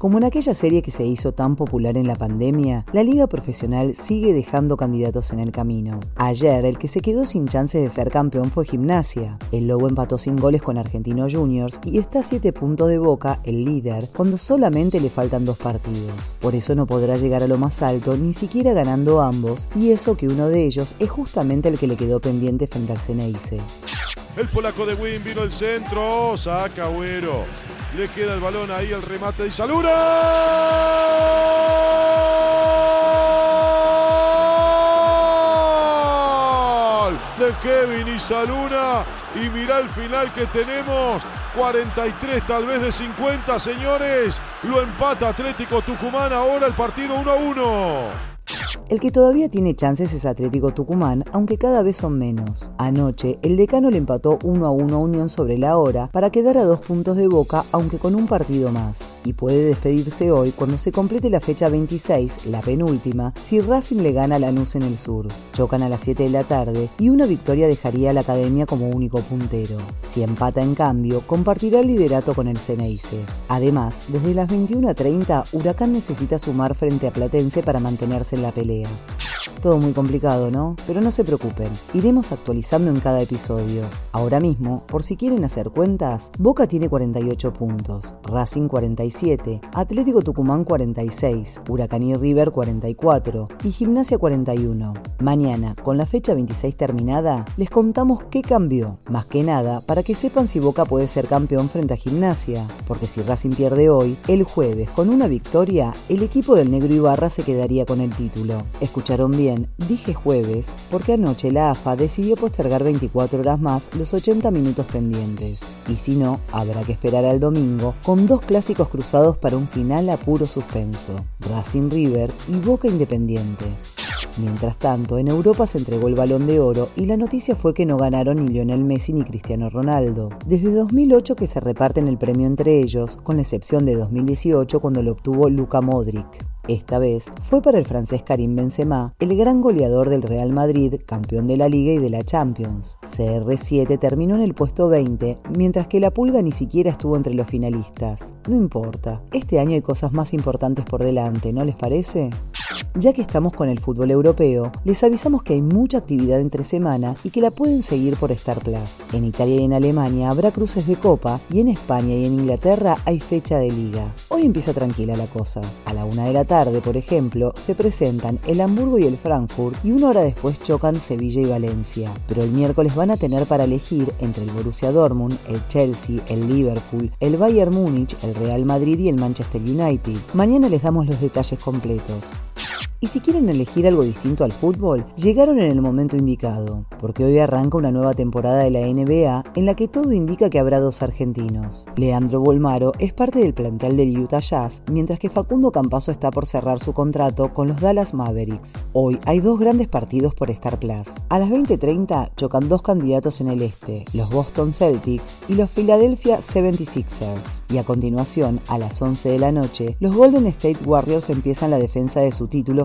Como en aquella serie que se hizo tan popular en la pandemia, la liga profesional sigue dejando candidatos en el camino. Ayer, el que se quedó sin chances de ser campeón fue Gimnasia. El Lobo empató sin goles con Argentino Juniors y está a 7 puntos de boca, el líder, cuando solamente le faltan dos partidos. Por eso no podrá llegar a lo más alto, ni siquiera ganando ambos, y eso que uno de ellos es justamente el que le quedó pendiente frente al Ceneice. El polaco de Win vino el centro, saca Agüero. Le queda el balón ahí, el remate de Salura. De Kevin y Saluna. Y mira el final que tenemos. 43 tal vez de 50, señores. Lo empata Atlético Tucumán. Ahora el partido 1 a 1. El que todavía tiene chances es Atlético Tucumán, aunque cada vez son menos. Anoche, el decano le empató 1 a 1 a Unión sobre la hora para quedar a dos puntos de boca, aunque con un partido más. Y puede despedirse hoy cuando se complete la fecha 26, la penúltima, si Racing le gana a Lanús en el sur. Chocan a las 7 de la tarde y una victoria dejaría a la academia como único puntero. Si empata en cambio, compartirá el liderato con el Ceneice. Además, desde las 21.30, Huracán necesita sumar frente a Platense para mantenerse en la pelea. Assembleia. Todo muy complicado, ¿no? Pero no se preocupen, iremos actualizando en cada episodio. Ahora mismo, por si quieren hacer cuentas, Boca tiene 48 puntos, Racing 47, Atlético Tucumán 46, Huracán y River 44 y Gimnasia 41. Mañana, con la fecha 26 terminada, les contamos qué cambió, más que nada para que sepan si Boca puede ser campeón frente a Gimnasia, porque si Racing pierde hoy, el jueves, con una victoria, el equipo del Negro Ibarra se quedaría con el título. Escucharon bien, dije jueves, porque anoche la AFA decidió postergar 24 horas más los 80 minutos pendientes. Y si no, habrá que esperar al domingo con dos clásicos cruzados para un final a puro suspenso, Racing River y Boca Independiente. Mientras tanto, en Europa se entregó el balón de oro y la noticia fue que no ganaron ni Lionel Messi ni Cristiano Ronaldo. Desde 2008 que se reparten el premio entre ellos, con la excepción de 2018 cuando lo obtuvo Luka Modric. Esta vez fue para el francés Karim Benzema, el gran goleador del Real Madrid, campeón de la Liga y de la Champions. CR7 terminó en el puesto 20, mientras que la Pulga ni siquiera estuvo entre los finalistas. No importa, este año hay cosas más importantes por delante, ¿no les parece? Ya que estamos con el fútbol europeo, les avisamos que hay mucha actividad entre semana y que la pueden seguir por Star Plus. En Italia y en Alemania habrá cruces de copa y en España y en Inglaterra hay fecha de liga. Hoy empieza tranquila la cosa. A la una de la por ejemplo, se presentan el Hamburgo y el Frankfurt y una hora después chocan Sevilla y Valencia. Pero el miércoles van a tener para elegir entre el Borussia Dortmund, el Chelsea, el Liverpool, el Bayern Múnich, el Real Madrid y el Manchester United. Mañana les damos los detalles completos. Y si quieren elegir algo distinto al fútbol, llegaron en el momento indicado, porque hoy arranca una nueva temporada de la NBA en la que todo indica que habrá dos argentinos. Leandro Bolmaro es parte del plantel del Utah Jazz, mientras que Facundo Campazo está por cerrar su contrato con los Dallas Mavericks. Hoy hay dos grandes partidos por Star Plus. A las 20:30 chocan dos candidatos en el este, los Boston Celtics y los Philadelphia 76ers. Y a continuación, a las 11 de la noche, los Golden State Warriors empiezan la defensa de su título